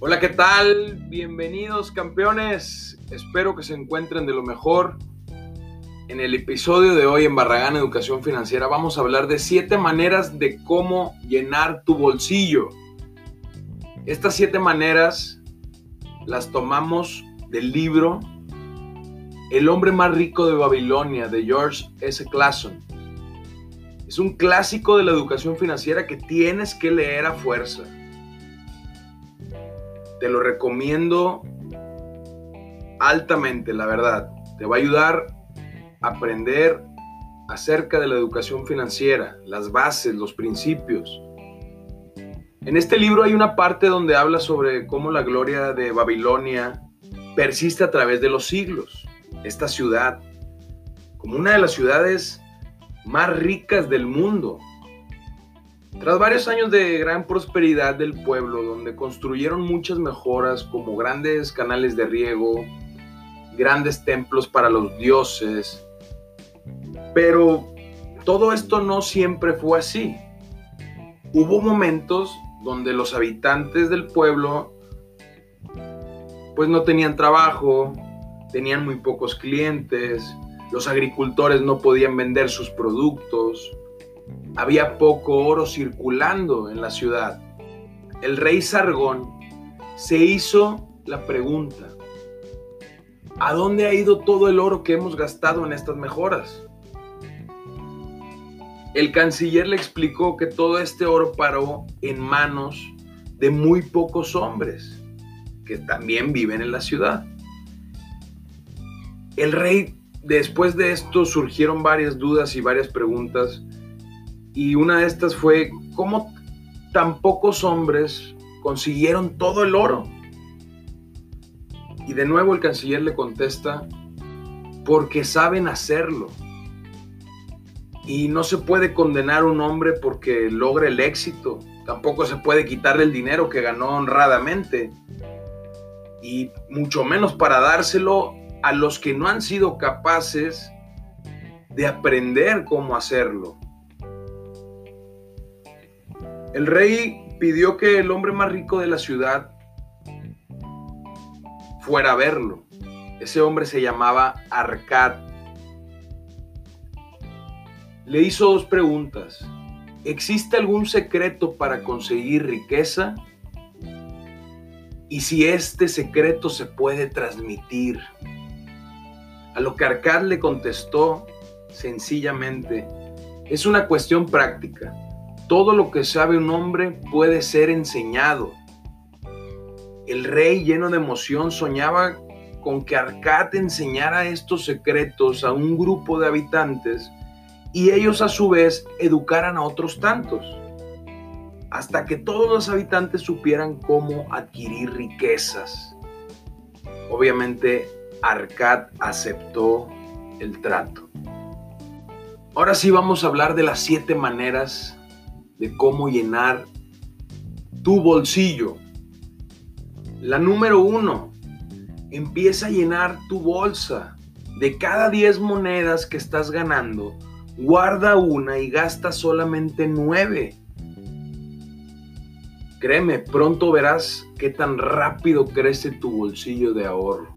Hola, ¿qué tal? Bienvenidos campeones. Espero que se encuentren de lo mejor. En el episodio de hoy en Barragán Educación Financiera vamos a hablar de siete maneras de cómo llenar tu bolsillo. Estas siete maneras las tomamos del libro El hombre más rico de Babilonia de George S. Clason. Es un clásico de la educación financiera que tienes que leer a fuerza. Te lo recomiendo altamente, la verdad. Te va a ayudar a aprender acerca de la educación financiera, las bases, los principios. En este libro hay una parte donde habla sobre cómo la gloria de Babilonia persiste a través de los siglos. Esta ciudad, como una de las ciudades más ricas del mundo, tras varios años de gran prosperidad del pueblo, donde construyeron muchas mejoras como grandes canales de riego, grandes templos para los dioses, pero todo esto no siempre fue así. Hubo momentos donde los habitantes del pueblo pues no tenían trabajo, tenían muy pocos clientes, los agricultores no podían vender sus productos, había poco oro circulando en la ciudad. El rey Sargón se hizo la pregunta, ¿a dónde ha ido todo el oro que hemos gastado en estas mejoras? El canciller le explicó que todo este oro paró en manos de muy pocos hombres que también viven en la ciudad. El rey, después de esto, surgieron varias dudas y varias preguntas y una de estas fue, ¿cómo tan pocos hombres consiguieron todo el oro? Y de nuevo el canciller le contesta, porque saben hacerlo. Y no se puede condenar a un hombre porque logra el éxito. Tampoco se puede quitarle el dinero que ganó honradamente. Y mucho menos para dárselo a los que no han sido capaces de aprender cómo hacerlo. El rey pidió que el hombre más rico de la ciudad fuera a verlo. Ese hombre se llamaba Arcad. Le hizo dos preguntas. ¿Existe algún secreto para conseguir riqueza? Y si este secreto se puede transmitir. A lo que Arcad le contestó sencillamente, es una cuestión práctica. Todo lo que sabe un hombre puede ser enseñado. El rey, lleno de emoción, soñaba con que Arcad enseñara estos secretos a un grupo de habitantes y ellos a su vez educaran a otros tantos, hasta que todos los habitantes supieran cómo adquirir riquezas. Obviamente, Arcad aceptó el trato. Ahora sí vamos a hablar de las siete maneras de cómo llenar tu bolsillo. La número uno, empieza a llenar tu bolsa. De cada 10 monedas que estás ganando, guarda una y gasta solamente 9. Créeme, pronto verás qué tan rápido crece tu bolsillo de ahorro.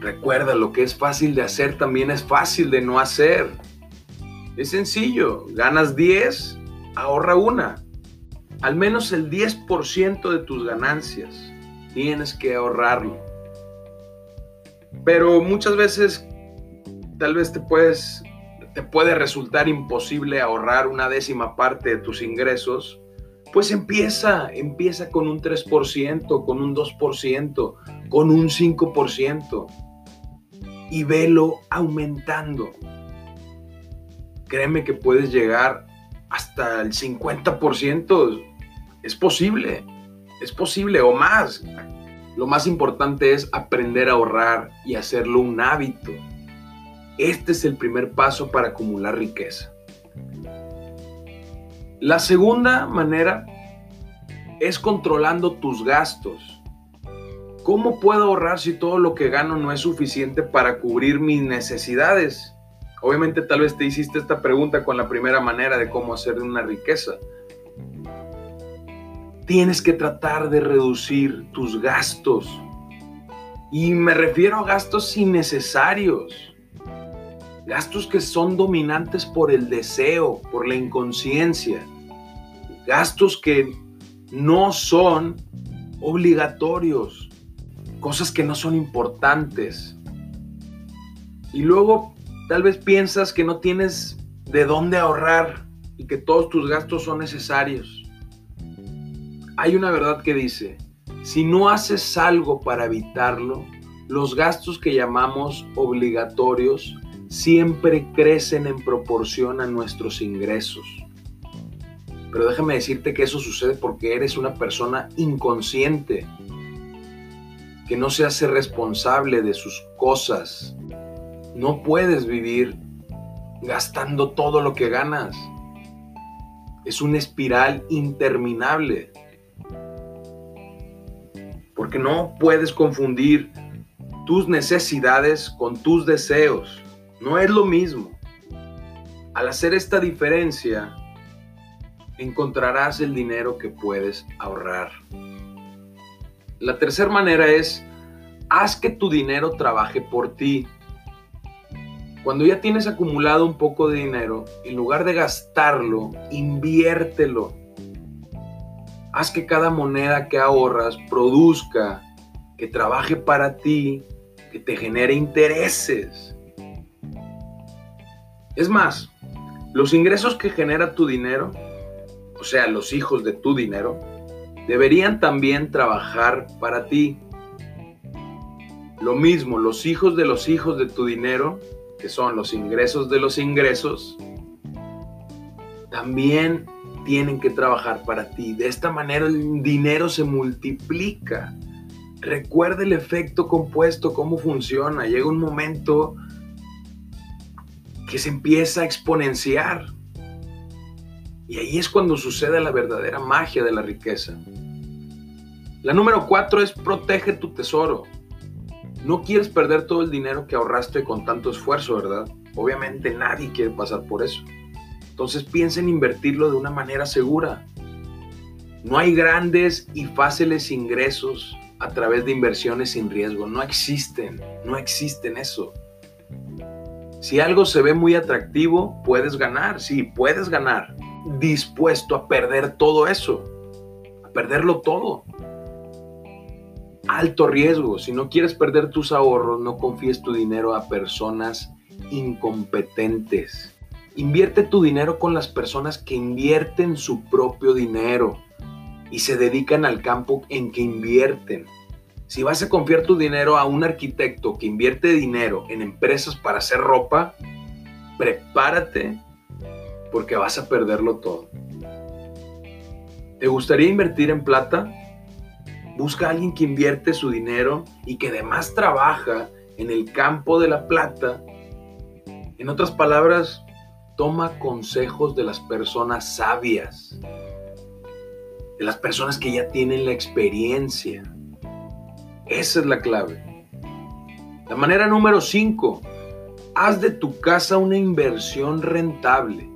Recuerda, lo que es fácil de hacer también es fácil de no hacer. Es sencillo, ganas 10, ahorra una. Al menos el 10% de tus ganancias tienes que ahorrarlo. Pero muchas veces tal vez te puedes te puede resultar imposible ahorrar una décima parte de tus ingresos, pues empieza, empieza con un 3%, con un 2%, con un 5% y velo aumentando. Créeme que puedes llegar hasta el 50%. Es posible, es posible o más. Lo más importante es aprender a ahorrar y hacerlo un hábito. Este es el primer paso para acumular riqueza. La segunda manera es controlando tus gastos. ¿Cómo puedo ahorrar si todo lo que gano no es suficiente para cubrir mis necesidades? Obviamente tal vez te hiciste esta pregunta con la primera manera de cómo hacer una riqueza. tienes que tratar de reducir tus gastos. Y me refiero a gastos innecesarios. Gastos que son dominantes por el deseo, por la inconsciencia. Gastos que no son obligatorios. Cosas que no son importantes. Y luego tal vez piensas que no tienes de dónde ahorrar y que todos tus gastos son necesarios. Hay una verdad que dice, si no haces algo para evitarlo, los gastos que llamamos obligatorios siempre crecen en proporción a nuestros ingresos. Pero déjame decirte que eso sucede porque eres una persona inconsciente, que no se hace responsable de sus cosas. No puedes vivir gastando todo lo que ganas. Es una espiral interminable. Porque no puedes confundir tus necesidades con tus deseos. No es lo mismo. Al hacer esta diferencia, encontrarás el dinero que puedes ahorrar. La tercera manera es, haz que tu dinero trabaje por ti. Cuando ya tienes acumulado un poco de dinero, en lugar de gastarlo, inviértelo. Haz que cada moneda que ahorras produzca, que trabaje para ti, que te genere intereses. Es más, los ingresos que genera tu dinero, o sea, los hijos de tu dinero, deberían también trabajar para ti. Lo mismo, los hijos de los hijos de tu dinero que son los ingresos de los ingresos, también tienen que trabajar para ti. De esta manera el dinero se multiplica. Recuerda el efecto compuesto, cómo funciona. Llega un momento que se empieza a exponenciar. Y ahí es cuando sucede la verdadera magia de la riqueza. La número cuatro es protege tu tesoro. No quieres perder todo el dinero que ahorraste con tanto esfuerzo, ¿verdad? Obviamente nadie quiere pasar por eso. Entonces piensa en invertirlo de una manera segura. No hay grandes y fáciles ingresos a través de inversiones sin riesgo. No existen, no existen eso. Si algo se ve muy atractivo, puedes ganar, sí, puedes ganar. Dispuesto a perder todo eso, a perderlo todo alto riesgo. Si no quieres perder tus ahorros, no confíes tu dinero a personas incompetentes. Invierte tu dinero con las personas que invierten su propio dinero y se dedican al campo en que invierten. Si vas a confiar tu dinero a un arquitecto que invierte dinero en empresas para hacer ropa, prepárate porque vas a perderlo todo. ¿Te gustaría invertir en plata? Busca a alguien que invierte su dinero y que además trabaja en el campo de la plata. En otras palabras, toma consejos de las personas sabias, de las personas que ya tienen la experiencia. Esa es la clave. La manera número 5, haz de tu casa una inversión rentable.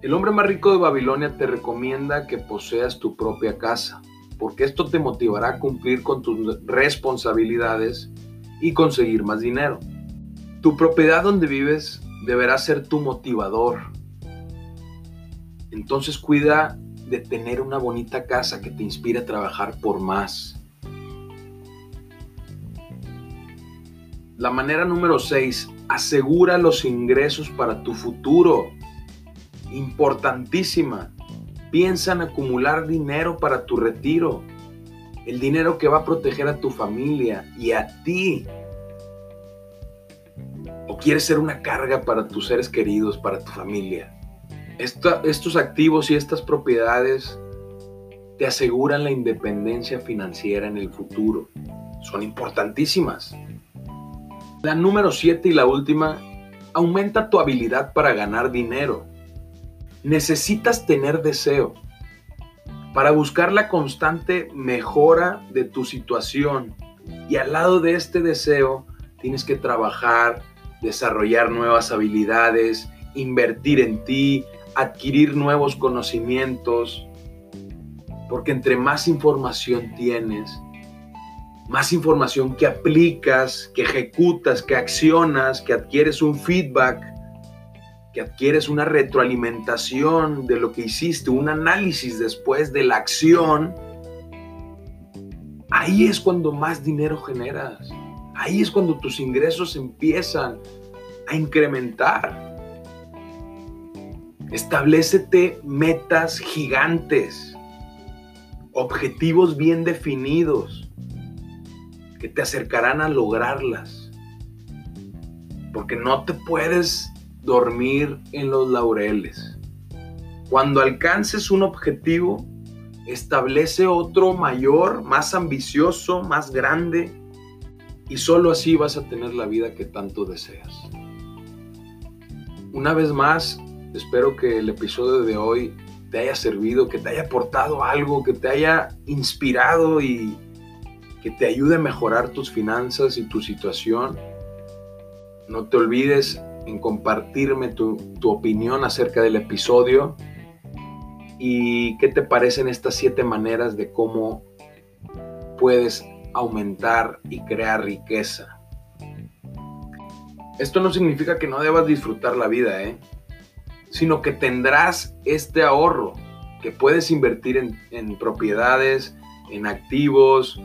El hombre más rico de Babilonia te recomienda que poseas tu propia casa porque esto te motivará a cumplir con tus responsabilidades y conseguir más dinero. Tu propiedad donde vives deberá ser tu motivador. Entonces cuida de tener una bonita casa que te inspire a trabajar por más. La manera número 6, asegura los ingresos para tu futuro. Importantísima. Piensa en acumular dinero para tu retiro. El dinero que va a proteger a tu familia y a ti. ¿O quieres ser una carga para tus seres queridos, para tu familia? estos activos y estas propiedades te aseguran la independencia financiera en el futuro. Son importantísimas. La número 7 y la última, aumenta tu habilidad para ganar dinero necesitas tener deseo para buscar la constante mejora de tu situación. Y al lado de este deseo, tienes que trabajar, desarrollar nuevas habilidades, invertir en ti, adquirir nuevos conocimientos. Porque entre más información tienes, más información que aplicas, que ejecutas, que accionas, que adquieres un feedback, que adquieres una retroalimentación de lo que hiciste, un análisis después de la acción, ahí es cuando más dinero generas. Ahí es cuando tus ingresos empiezan a incrementar. Establecete metas gigantes, objetivos bien definidos que te acercarán a lograrlas. Porque no te puedes dormir en los laureles. Cuando alcances un objetivo, establece otro mayor, más ambicioso, más grande, y solo así vas a tener la vida que tanto deseas. Una vez más, espero que el episodio de hoy te haya servido, que te haya aportado algo, que te haya inspirado y que te ayude a mejorar tus finanzas y tu situación. No te olvides en compartirme tu, tu opinión acerca del episodio y qué te parecen estas siete maneras de cómo puedes aumentar y crear riqueza. Esto no significa que no debas disfrutar la vida, ¿eh? sino que tendrás este ahorro que puedes invertir en, en propiedades, en activos,